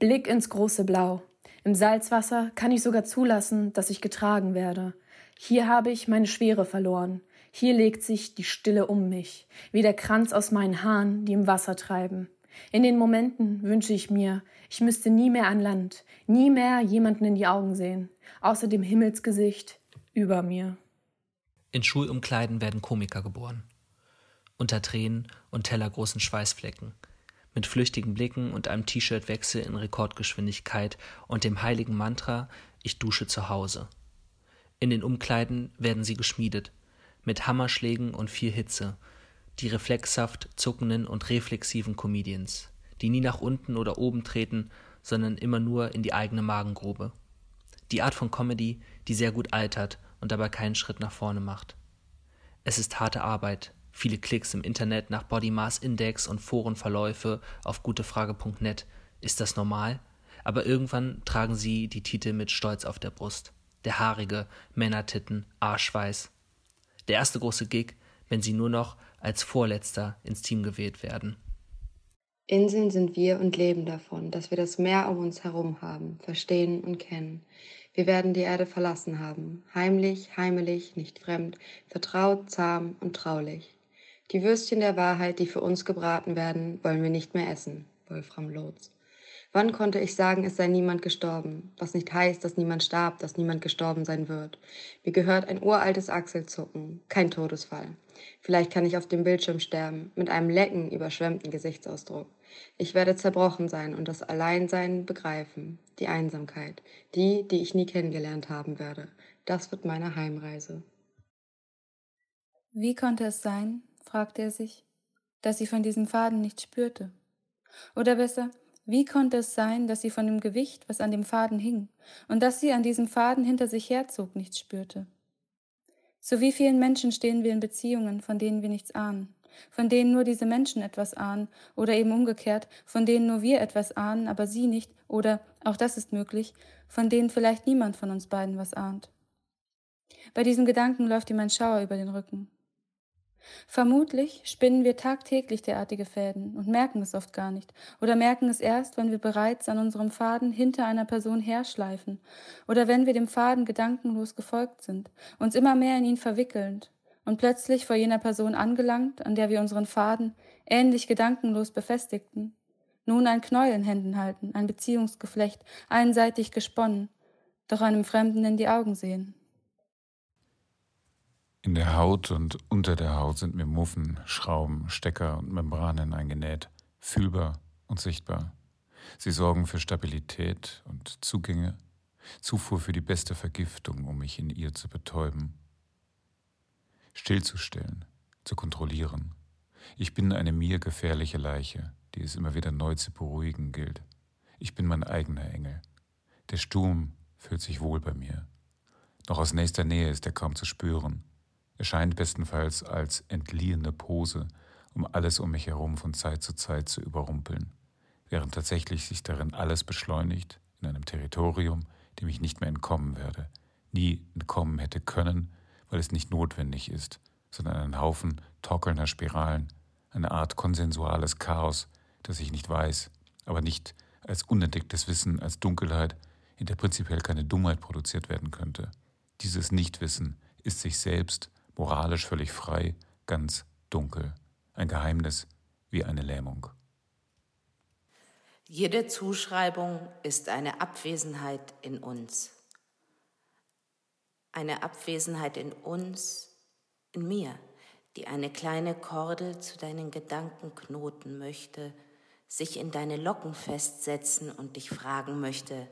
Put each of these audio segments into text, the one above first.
Blick ins große Blau. Im Salzwasser kann ich sogar zulassen, dass ich getragen werde. Hier habe ich meine Schwere verloren. Hier legt sich die Stille um mich, wie der Kranz aus meinen Haaren, die im Wasser treiben. In den Momenten wünsche ich mir, ich müsste nie mehr an Land, nie mehr jemanden in die Augen sehen, außer dem Himmelsgesicht über mir. In Schulumkleiden werden Komiker geboren. Unter Tränen und tellergroßen Schweißflecken. Mit flüchtigen Blicken und einem T-Shirt-Wechsel in Rekordgeschwindigkeit und dem heiligen Mantra, ich dusche zu Hause. In den Umkleiden werden sie geschmiedet, mit Hammerschlägen und viel Hitze, die reflexhaft zuckenden und reflexiven Comedians, die nie nach unten oder oben treten, sondern immer nur in die eigene Magengrube. Die Art von Comedy, die sehr gut altert und dabei keinen Schritt nach vorne macht. Es ist harte Arbeit, viele Klicks im Internet nach Body Mass Index und Forenverläufe auf gutefrage.net. Ist das normal? Aber irgendwann tragen sie die Titel mit Stolz auf der Brust. Der haarige, Männertitten, Arschweiß. Der erste große Gig, wenn sie nur noch als Vorletzter ins Team gewählt werden. Inseln sind wir und leben davon, dass wir das Meer um uns herum haben, verstehen und kennen. Wir werden die Erde verlassen haben, heimlich, heimelig, nicht fremd, vertraut, zahm und traulich. Die Würstchen der Wahrheit, die für uns gebraten werden, wollen wir nicht mehr essen. Wolfram Lotz. Wann konnte ich sagen, es sei niemand gestorben? Was nicht heißt, dass niemand starb, dass niemand gestorben sein wird. Mir gehört ein uraltes Achselzucken, kein Todesfall. Vielleicht kann ich auf dem Bildschirm sterben, mit einem lecken, überschwemmten Gesichtsausdruck. Ich werde zerbrochen sein und das Alleinsein begreifen, die Einsamkeit, die, die ich nie kennengelernt haben werde. Das wird meine Heimreise. Wie konnte es sein, fragte er sich, dass sie von diesem Faden nicht spürte? Oder besser, wie konnte es sein, dass sie von dem Gewicht, was an dem Faden hing, und dass sie an diesem Faden hinter sich herzog, nichts spürte? Zu wie vielen Menschen stehen wir in Beziehungen, von denen wir nichts ahnen, von denen nur diese Menschen etwas ahnen, oder eben umgekehrt, von denen nur wir etwas ahnen, aber sie nicht, oder, auch das ist möglich, von denen vielleicht niemand von uns beiden was ahnt. Bei diesem Gedanken läuft ihm ein Schauer über den Rücken. Vermutlich spinnen wir tagtäglich derartige Fäden und merken es oft gar nicht oder merken es erst, wenn wir bereits an unserem Faden hinter einer Person herschleifen oder wenn wir dem Faden gedankenlos gefolgt sind, uns immer mehr in ihn verwickelnd und plötzlich vor jener Person angelangt, an der wir unseren Faden ähnlich gedankenlos befestigten, nun ein Knäuel in Händen halten, ein Beziehungsgeflecht, einseitig gesponnen, doch einem Fremden in die Augen sehen. In der Haut und unter der Haut sind mir Muffen, Schrauben, Stecker und Membranen eingenäht, fühlbar und sichtbar. Sie sorgen für Stabilität und Zugänge, Zufuhr für die beste Vergiftung, um mich in ihr zu betäuben. Stillzustellen, zu kontrollieren. Ich bin eine mir gefährliche Leiche, die es immer wieder neu zu beruhigen gilt. Ich bin mein eigener Engel. Der Sturm fühlt sich wohl bei mir. Noch aus nächster Nähe ist er kaum zu spüren erscheint bestenfalls als entliehene Pose, um alles um mich herum von Zeit zu Zeit zu überrumpeln, während tatsächlich sich darin alles beschleunigt in einem Territorium, dem ich nicht mehr entkommen werde, nie entkommen hätte können, weil es nicht notwendig ist, sondern ein Haufen torkelnder Spiralen, eine Art konsensuales Chaos, das ich nicht weiß, aber nicht als unentdecktes Wissen, als Dunkelheit, in der prinzipiell keine Dummheit produziert werden könnte. Dieses Nichtwissen ist sich selbst moralisch völlig frei, ganz dunkel, ein Geheimnis wie eine Lähmung. Jede Zuschreibung ist eine Abwesenheit in uns. Eine Abwesenheit in uns, in mir, die eine kleine Kordel zu deinen Gedanken knoten möchte, sich in deine Locken festsetzen und dich fragen möchte,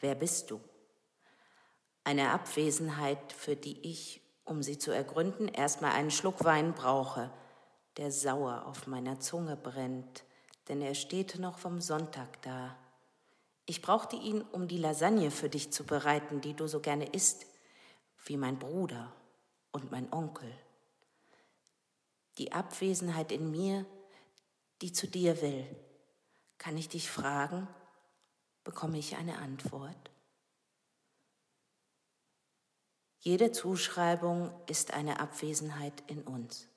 wer bist du? Eine Abwesenheit, für die ich um sie zu ergründen, erstmal einen Schluck Wein brauche, der sauer auf meiner Zunge brennt, denn er steht noch vom Sonntag da. Ich brauchte ihn, um die Lasagne für dich zu bereiten, die du so gerne isst, wie mein Bruder und mein Onkel. Die Abwesenheit in mir, die zu dir will. Kann ich dich fragen? Bekomme ich eine Antwort? Jede Zuschreibung ist eine Abwesenheit in uns.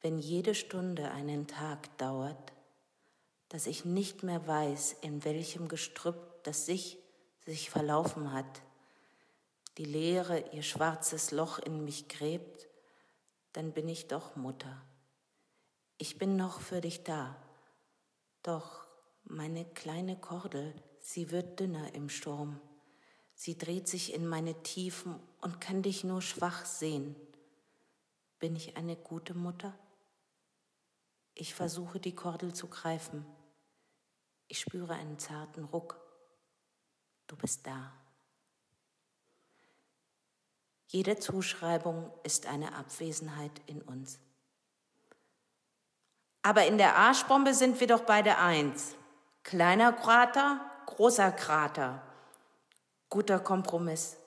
Wenn jede Stunde einen Tag dauert, dass ich nicht mehr weiß, in welchem Gestrüpp das sich sich verlaufen hat, die Leere ihr schwarzes Loch in mich gräbt, dann bin ich doch Mutter. Ich bin noch für dich da. Doch meine kleine Kordel, sie wird dünner im Sturm. Sie dreht sich in meine Tiefen und kann dich nur schwach sehen. Bin ich eine gute Mutter? Ich versuche die Kordel zu greifen. Ich spüre einen zarten Ruck. Du bist da. Jede Zuschreibung ist eine Abwesenheit in uns. Aber in der Arschbombe sind wir doch beide eins. Kleiner Krater, großer Krater. Guter Kompromiss,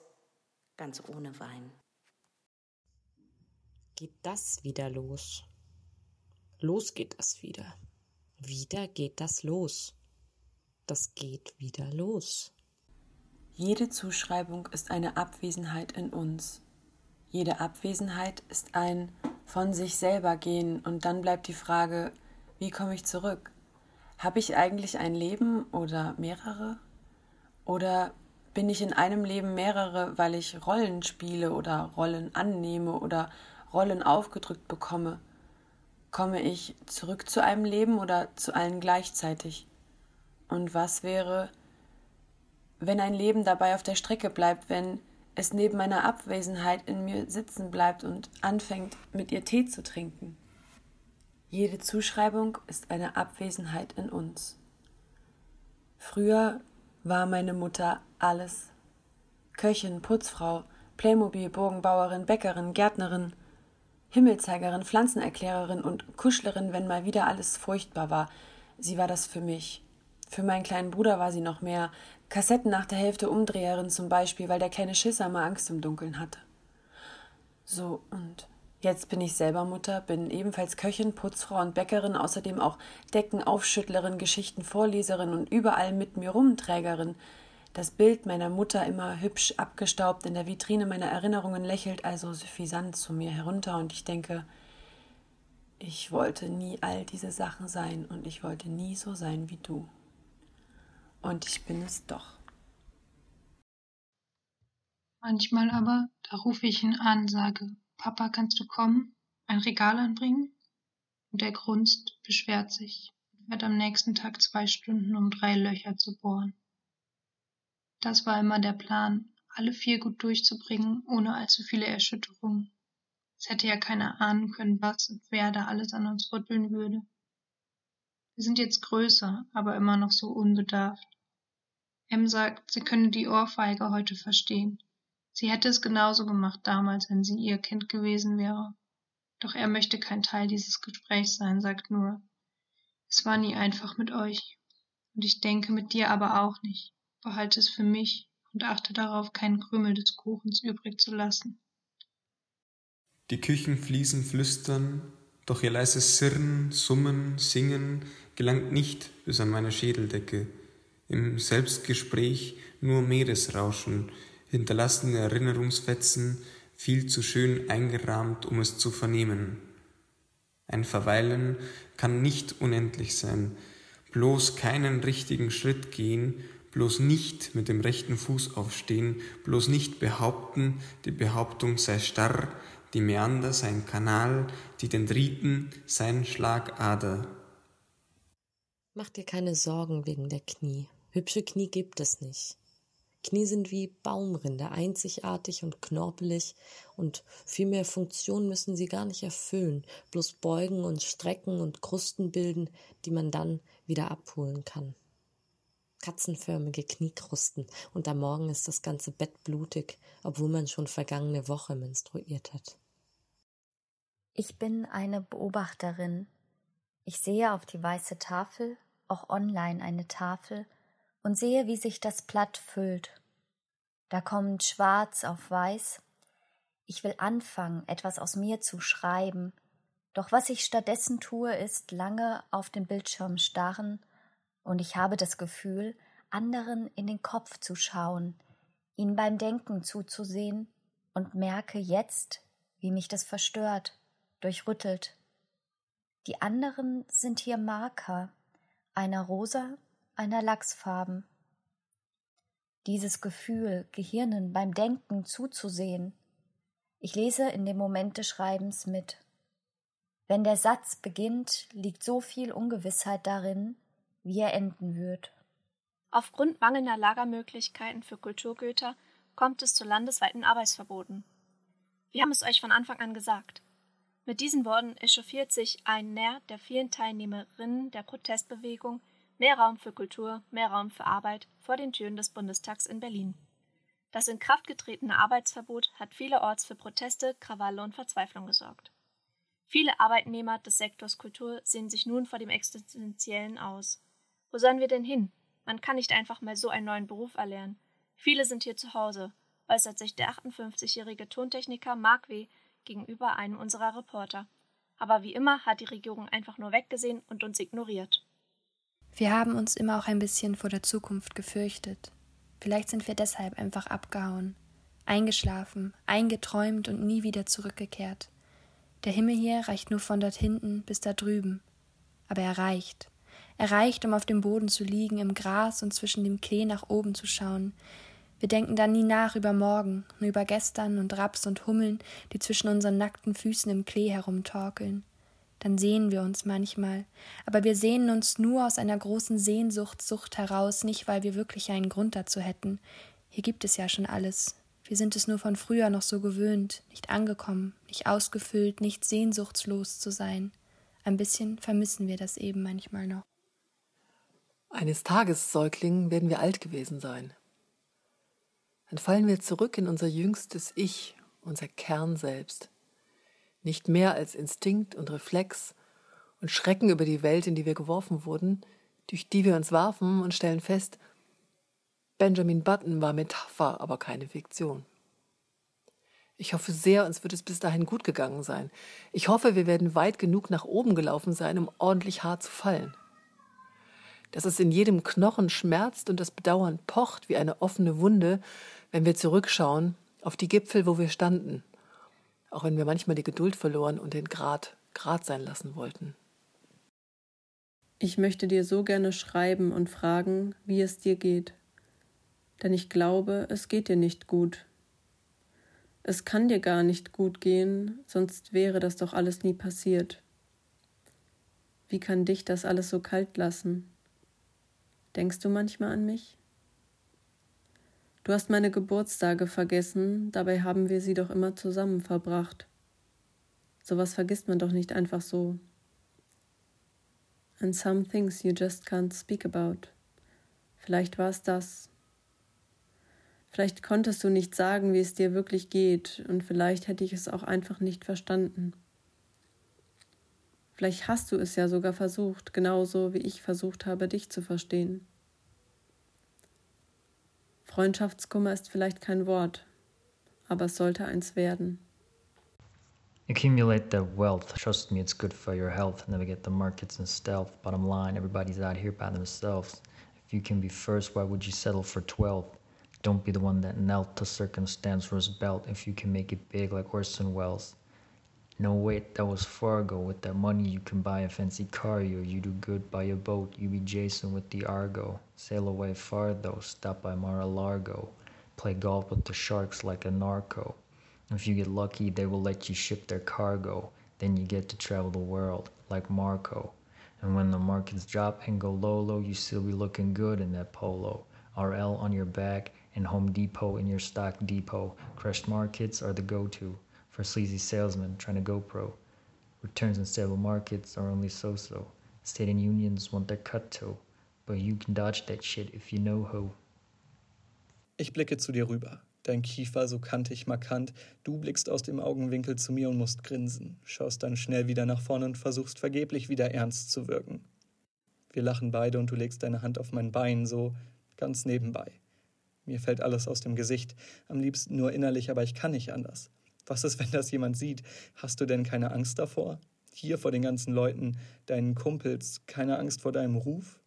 ganz ohne Wein. Geht das wieder los? Los geht das wieder. Wieder geht das los. Das geht wieder los. Jede Zuschreibung ist eine Abwesenheit in uns. Jede Abwesenheit ist ein von sich selber gehen und dann bleibt die Frage, wie komme ich zurück? Habe ich eigentlich ein Leben oder mehrere? Oder bin ich in einem Leben mehrere, weil ich Rollen spiele oder Rollen annehme oder Rollen aufgedrückt bekomme? Komme ich zurück zu einem Leben oder zu allen gleichzeitig? Und was wäre, wenn ein Leben dabei auf der Strecke bleibt, wenn es neben meiner Abwesenheit in mir sitzen bleibt und anfängt, mit ihr Tee zu trinken. Jede Zuschreibung ist eine Abwesenheit in uns. Früher war meine Mutter alles. Köchin, Putzfrau, Playmobil, Bogenbauerin, Bäckerin, Gärtnerin, Himmelzeigerin, Pflanzenerklärerin und Kuschlerin, wenn mal wieder alles furchtbar war. Sie war das für mich. Für meinen kleinen Bruder war sie noch mehr. Kassetten nach der Hälfte Umdreherin zum Beispiel, weil der kleine Schisser mal Angst im Dunkeln hatte. So, und jetzt bin ich selber Mutter, bin ebenfalls Köchin, Putzfrau und Bäckerin, außerdem auch Deckenaufschüttlerin, Geschichtenvorleserin und überall mit mir rumträgerin. Das Bild meiner Mutter immer hübsch abgestaubt in der Vitrine meiner Erinnerungen lächelt also suffisant zu mir herunter und ich denke, ich wollte nie all diese Sachen sein und ich wollte nie so sein wie du. Und ich bin es doch. Manchmal aber, da rufe ich ihn an, sage, Papa, kannst du kommen, ein Regal anbringen? Und er grunzt, beschwert sich und fährt am nächsten Tag zwei Stunden, um drei Löcher zu bohren. Das war immer der Plan, alle vier gut durchzubringen, ohne allzu viele Erschütterungen. Es hätte ja keiner ahnen können, was und wer da alles an uns rütteln würde. Wir sind jetzt größer, aber immer noch so unbedarft. Em sagt, sie könne die Ohrfeige heute verstehen. Sie hätte es genauso gemacht damals, wenn sie ihr Kind gewesen wäre. Doch er möchte kein Teil dieses Gesprächs sein, sagt nur, es war nie einfach mit euch. Und ich denke mit dir aber auch nicht. Behalte es für mich und achte darauf, keinen Krümel des Kuchens übrig zu lassen. Die Küchenfliesen flüstern, doch ihr leises Sirren, Summen, Singen gelangt nicht bis an meine Schädeldecke. Im Selbstgespräch nur Meeresrauschen, hinterlassene Erinnerungsfetzen, viel zu schön eingerahmt, um es zu vernehmen. Ein Verweilen kann nicht unendlich sein, bloß keinen richtigen Schritt gehen, bloß nicht mit dem rechten Fuß aufstehen, bloß nicht behaupten, die Behauptung sei starr, die Meander sein Kanal, die Dendriten sein Schlagader. Mach dir keine Sorgen wegen der Knie. Hübsche Knie gibt es nicht. Knie sind wie Baumrinde, einzigartig und knorpelig, und viel mehr Funktion müssen sie gar nicht erfüllen, bloß beugen und strecken und Krusten bilden, die man dann wieder abholen kann. Katzenförmige Kniekrusten, und am Morgen ist das ganze Bett blutig, obwohl man schon vergangene Woche menstruiert hat. Ich bin eine Beobachterin, ich sehe auf die weiße Tafel, auch online eine Tafel, und sehe, wie sich das Blatt füllt. Da kommt schwarz auf weiß. Ich will anfangen, etwas aus mir zu schreiben, doch was ich stattdessen tue, ist lange auf den Bildschirm starren, und ich habe das Gefühl, anderen in den Kopf zu schauen, ihnen beim Denken zuzusehen und merke jetzt, wie mich das verstört, durchrüttelt. Die anderen sind hier Marker, einer rosa, einer Lachsfarben. Dieses Gefühl, Gehirnen beim Denken zuzusehen. Ich lese in dem Moment des Schreibens mit. Wenn der Satz beginnt, liegt so viel Ungewissheit darin, wie er enden wird. Aufgrund mangelnder Lagermöglichkeiten für Kulturgüter kommt es zu landesweiten Arbeitsverboten. Wir haben es euch von Anfang an gesagt. Mit diesen Worten echauffiert sich ein Nähr der vielen Teilnehmerinnen der Protestbewegung Mehr Raum für Kultur, mehr Raum für Arbeit vor den Türen des Bundestags in Berlin. Das in Kraft getretene Arbeitsverbot hat vielerorts für Proteste, Krawalle und Verzweiflung gesorgt. Viele Arbeitnehmer des Sektors Kultur sehen sich nun vor dem Existenziellen aus. Wo sollen wir denn hin? Man kann nicht einfach mal so einen neuen Beruf erlernen. Viele sind hier zu Hause, äußert sich der 58-jährige Tontechniker Mark W. gegenüber einem unserer Reporter. Aber wie immer hat die Regierung einfach nur weggesehen und uns ignoriert. Wir haben uns immer auch ein bisschen vor der Zukunft gefürchtet. Vielleicht sind wir deshalb einfach abgehauen, eingeschlafen, eingeträumt und nie wieder zurückgekehrt. Der Himmel hier reicht nur von dort hinten bis da drüben. Aber er reicht. Er reicht, um auf dem Boden zu liegen, im Gras und zwischen dem Klee nach oben zu schauen. Wir denken dann nie nach über morgen, nur über gestern und Raps und Hummeln, die zwischen unseren nackten Füßen im Klee herumtorkeln dann sehen wir uns manchmal, aber wir sehnen uns nur aus einer großen Sehnsuchtssucht heraus, nicht weil wir wirklich einen Grund dazu hätten. Hier gibt es ja schon alles. Wir sind es nur von früher noch so gewöhnt, nicht angekommen, nicht ausgefüllt, nicht sehnsuchtslos zu sein. Ein bisschen vermissen wir das eben manchmal noch. Eines Tages, Säugling, werden wir alt gewesen sein. Dann fallen wir zurück in unser jüngstes Ich, unser Kern selbst nicht mehr als Instinkt und Reflex und Schrecken über die Welt, in die wir geworfen wurden, durch die wir uns warfen und stellen fest, Benjamin Button war Metapher, aber keine Fiktion. Ich hoffe sehr, uns wird es bis dahin gut gegangen sein. Ich hoffe, wir werden weit genug nach oben gelaufen sein, um ordentlich hart zu fallen. Dass es in jedem Knochen schmerzt und das Bedauern pocht wie eine offene Wunde, wenn wir zurückschauen auf die Gipfel, wo wir standen auch wenn wir manchmal die Geduld verloren und den Grad Grad sein lassen wollten. Ich möchte dir so gerne schreiben und fragen, wie es dir geht. Denn ich glaube, es geht dir nicht gut. Es kann dir gar nicht gut gehen, sonst wäre das doch alles nie passiert. Wie kann dich das alles so kalt lassen? Denkst du manchmal an mich? Du hast meine Geburtstage vergessen, dabei haben wir sie doch immer zusammen verbracht. Sowas vergisst man doch nicht einfach so. And some things you just can't speak about. Vielleicht war es das. Vielleicht konntest du nicht sagen, wie es dir wirklich geht, und vielleicht hätte ich es auch einfach nicht verstanden. Vielleicht hast du es ja sogar versucht, genauso wie ich versucht habe, dich zu verstehen. Freundschaftskummer ist vielleicht kein Wort, aber es sollte eins werden. Accumulate the wealth. Trust me, it's good for your health. Navigate the markets in stealth. Bottom line, everybody's out here by themselves. If you can be first, why would you settle for 12? Don't be the one that knelt to circumstance belt if you can make it big like Orson Welles. No, wait, that was Fargo. With that money, you can buy a fancy car. Yo, you do good buy a boat. You be Jason with the Argo. Sail away far, though. Stop by Mar-a-Largo. Play golf with the sharks like a narco. If you get lucky, they will let you ship their cargo. Then you get to travel the world like Marco. And when the markets drop and go low, low, you still be looking good in that polo. RL on your back and Home Depot in your stock depot. Crushed markets are the go-to for sleazy salesmen trying to go pro. Returns in stable markets are only so-so. State and unions want their cut to, but you can dodge that shit if you know who. Ich blicke zu dir rüber. Dein Kiefer so kantig markant. Du blickst aus dem Augenwinkel zu mir und musst grinsen. Schaust dann schnell wieder nach vorne und versuchst vergeblich wieder ernst zu wirken. Wir lachen beide und du legst deine Hand auf mein Bein, so ganz nebenbei. Mir fällt alles aus dem Gesicht, am liebsten nur innerlich, aber ich kann nicht anders. Was ist, wenn das jemand sieht? Hast du denn keine Angst davor? Hier vor den ganzen Leuten, deinen Kumpels, keine Angst vor deinem Ruf?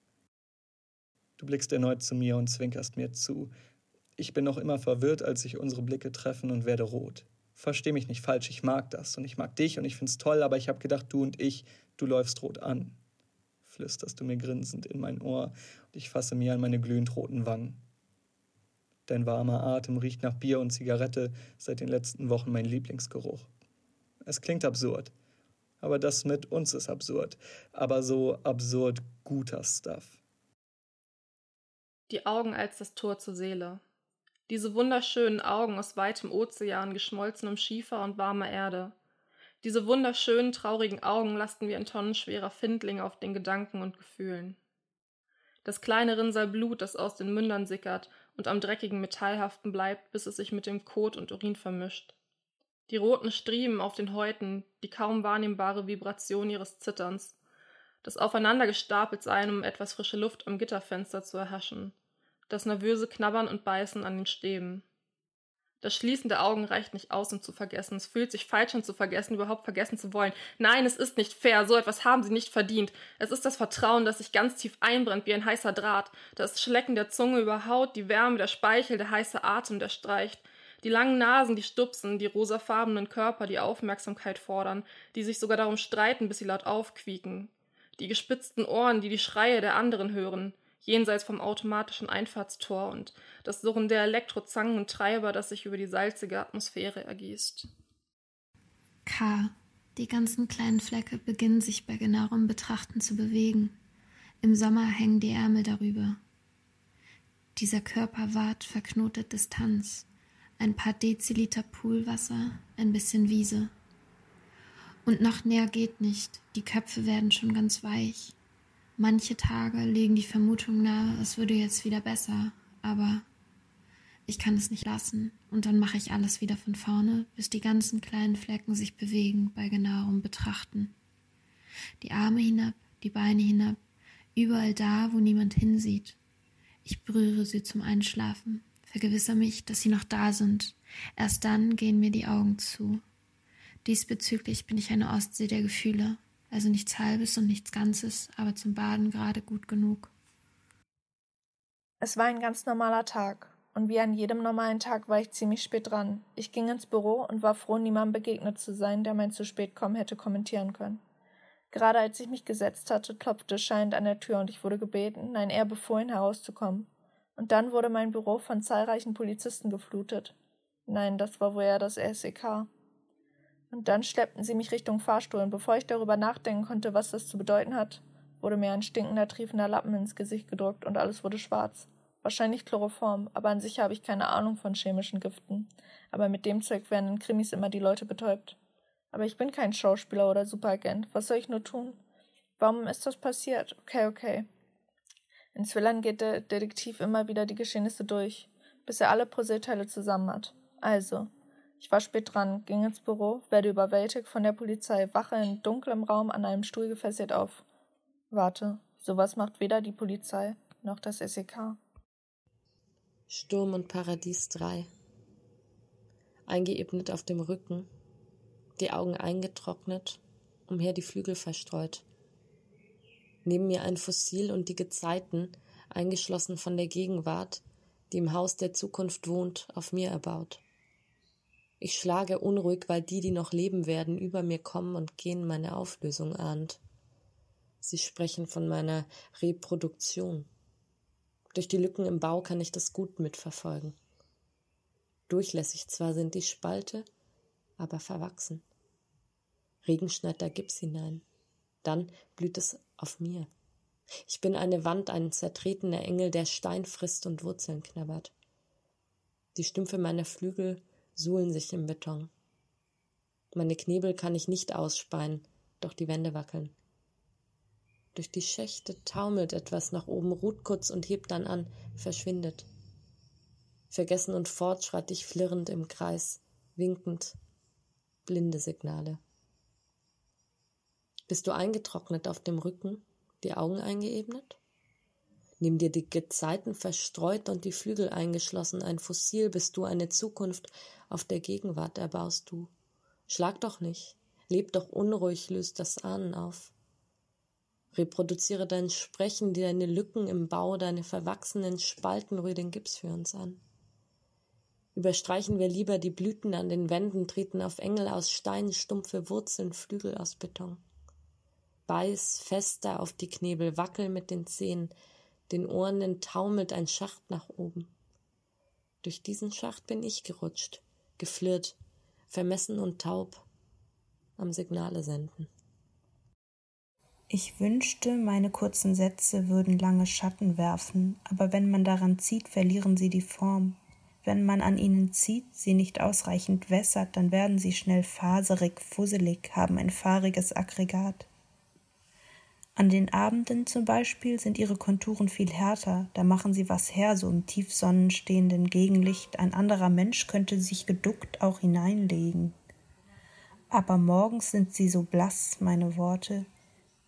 Du blickst erneut zu mir und zwinkerst mir zu. Ich bin noch immer verwirrt, als sich unsere Blicke treffen und werde rot. Versteh mich nicht falsch, ich mag das und ich mag dich und ich find's toll, aber ich hab gedacht, du und ich, du läufst rot an. flüsterst du mir grinsend in mein Ohr und ich fasse mir an meine glühend roten Wangen. Dein warmer Atem riecht nach Bier und Zigarette, seit den letzten Wochen mein Lieblingsgeruch. Es klingt absurd, aber das mit uns ist absurd, aber so absurd guter Stuff. Die Augen als das Tor zur Seele. Diese wunderschönen Augen aus weitem Ozean, geschmolzenem Schiefer und warmer Erde. Diese wunderschönen, traurigen Augen lasten wie ein tonnenschwerer Findling auf den Gedanken und Gefühlen. Das kleine Rinnsal Blut, das aus den Mündern sickert und am dreckigen Metallhaften bleibt, bis es sich mit dem Kot und Urin vermischt. Die roten Striemen auf den Häuten, die kaum wahrnehmbare Vibration ihres Zitterns, das Aufeinandergestapeltsein, um etwas frische Luft am Gitterfenster zu erhaschen, das nervöse Knabbern und Beißen an den Stäben. Das Schließen der Augen reicht nicht aus, um zu vergessen. Es fühlt sich falsch an zu vergessen, überhaupt vergessen zu wollen. Nein, es ist nicht fair. So etwas haben sie nicht verdient. Es ist das Vertrauen, das sich ganz tief einbrennt wie ein heißer Draht. Das Schlecken der Zunge über Haut, die Wärme der Speichel, der heiße Atem, der streicht. Die langen Nasen, die stupsen, die rosafarbenen Körper, die Aufmerksamkeit fordern, die sich sogar darum streiten, bis sie laut aufquieken. Die gespitzten Ohren, die die Schreie der anderen hören jenseits vom automatischen Einfahrtstor und das Surren der Elektrozangen und Treiber, das sich über die salzige Atmosphäre ergießt. K. Die ganzen kleinen Flecke beginnen sich bei genauerem Betrachten zu bewegen. Im Sommer hängen die Ärmel darüber. Dieser Körper wahrt verknotet Distanz. Ein paar Deziliter Poolwasser, ein bisschen Wiese. Und noch näher geht nicht, die Köpfe werden schon ganz weich. Manche Tage legen die Vermutung nahe, es würde jetzt wieder besser, aber ich kann es nicht lassen und dann mache ich alles wieder von vorne, bis die ganzen kleinen Flecken sich bewegen bei genauerem Betrachten. Die Arme hinab, die Beine hinab, überall da, wo niemand hinsieht. Ich berühre sie zum Einschlafen, vergewissere mich, dass sie noch da sind. Erst dann gehen mir die Augen zu. Diesbezüglich bin ich eine Ostsee der Gefühle, also nichts Halbes und nichts Ganzes, aber zum Baden gerade gut genug. Es war ein ganz normaler Tag, und wie an jedem normalen Tag war ich ziemlich spät dran. Ich ging ins Büro und war froh, niemandem begegnet zu sein, der mein zu spät kommen hätte kommentieren können. Gerade als ich mich gesetzt hatte, klopfte scheinend an der Tür und ich wurde gebeten, nein, eher befohlen, herauszukommen. Und dann wurde mein Büro von zahlreichen Polizisten geflutet. Nein, das war wohl eher das SEK. Und dann schleppten sie mich Richtung Fahrstuhl, und bevor ich darüber nachdenken konnte, was das zu bedeuten hat, wurde mir ein stinkender, triefender Lappen ins Gesicht gedrückt und alles wurde schwarz. Wahrscheinlich Chloroform, aber an sich habe ich keine Ahnung von chemischen Giften. Aber mit dem Zeug werden in Krimis immer die Leute betäubt. Aber ich bin kein Schauspieler oder Superagent. Was soll ich nur tun? Warum ist das passiert? Okay, okay. In Thrillern geht der Detektiv immer wieder die Geschehnisse durch, bis er alle Puzzleteile zusammen hat. Also, ich war spät dran, ging ins Büro, werde überwältigt von der Polizei, wache in dunklem Raum an einem Stuhl gefesselt auf. Warte, sowas macht weder die Polizei noch das SEK. Sturm und Paradies 3. Eingeebnet auf dem Rücken, die Augen eingetrocknet, umher die Flügel verstreut. Neben mir ein Fossil und die Gezeiten, eingeschlossen von der Gegenwart, die im Haus der Zukunft wohnt, auf mir erbaut. Ich schlage unruhig, weil die, die noch leben werden, über mir kommen und gehen meine Auflösung ahnt. Sie sprechen von meiner Reproduktion. Durch die Lücken im Bau kann ich das gut mitverfolgen. Durchlässig zwar sind die Spalte, aber verwachsen. Regen schneit da Gips hinein. Dann blüht es auf mir. Ich bin eine Wand, ein zertretener Engel, der Stein frisst und Wurzeln knabbert. Die Stümpfe meiner Flügel suhlen sich im Beton. Meine Knebel kann ich nicht ausspeien, doch die Wände wackeln. Durch die Schächte taumelt etwas nach oben, ruht kurz und hebt dann an, verschwindet. Vergessen und fort schreite ich flirrend im Kreis, winkend, blinde Signale. Bist du eingetrocknet auf dem Rücken, die Augen eingeebnet? Nimm dir die Gezeiten verstreut und die Flügel eingeschlossen, ein Fossil bist du, eine Zukunft auf der Gegenwart erbaust du. Schlag doch nicht, leb doch unruhig, löst das Ahnen auf. Reproduziere dein Sprechen, deine Lücken im Bau, deine verwachsenen Spalten, rühr den Gips für uns an. Überstreichen wir lieber die Blüten an den Wänden, treten auf Engel aus Stein, stumpfe Wurzeln, Flügel aus Beton. Beiß fester auf die Knebel, wackel mit den Zehen, den Ohren taumelt ein Schacht nach oben. Durch diesen Schacht bin ich gerutscht, geflirrt, vermessen und taub, am Signale senden. Ich wünschte, meine kurzen Sätze würden lange Schatten werfen, aber wenn man daran zieht, verlieren sie die Form. Wenn man an ihnen zieht, sie nicht ausreichend wässert, dann werden sie schnell faserig, fusselig, haben ein fahriges Aggregat. An den Abenden zum Beispiel sind ihre Konturen viel härter, da machen sie was her, so im tiefsonnenstehenden Gegenlicht, ein anderer Mensch könnte sich geduckt auch hineinlegen. Aber morgens sind sie so blass, meine Worte,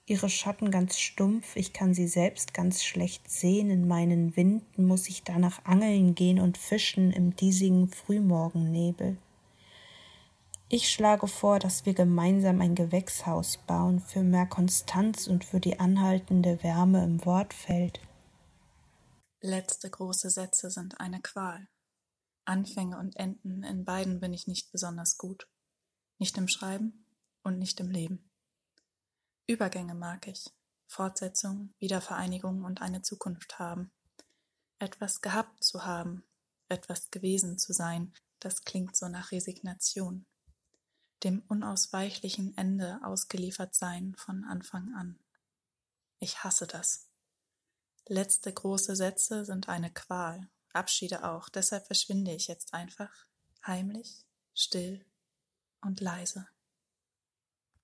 ihre Schatten ganz stumpf, ich kann sie selbst ganz schlecht sehen, in meinen Winden muss ich danach angeln gehen und fischen im diesigen Frühmorgennebel. Ich schlage vor, dass wir gemeinsam ein Gewächshaus bauen für mehr Konstanz und für die anhaltende Wärme im Wortfeld. Letzte große Sätze sind eine Qual. Anfänge und Enden, in beiden bin ich nicht besonders gut. Nicht im Schreiben und nicht im Leben. Übergänge mag ich. Fortsetzung, Wiedervereinigung und eine Zukunft haben. Etwas gehabt zu haben, etwas gewesen zu sein, das klingt so nach Resignation dem unausweichlichen Ende ausgeliefert sein von Anfang an. Ich hasse das. Letzte große Sätze sind eine Qual, Abschiede auch, deshalb verschwinde ich jetzt einfach, heimlich, still und leise.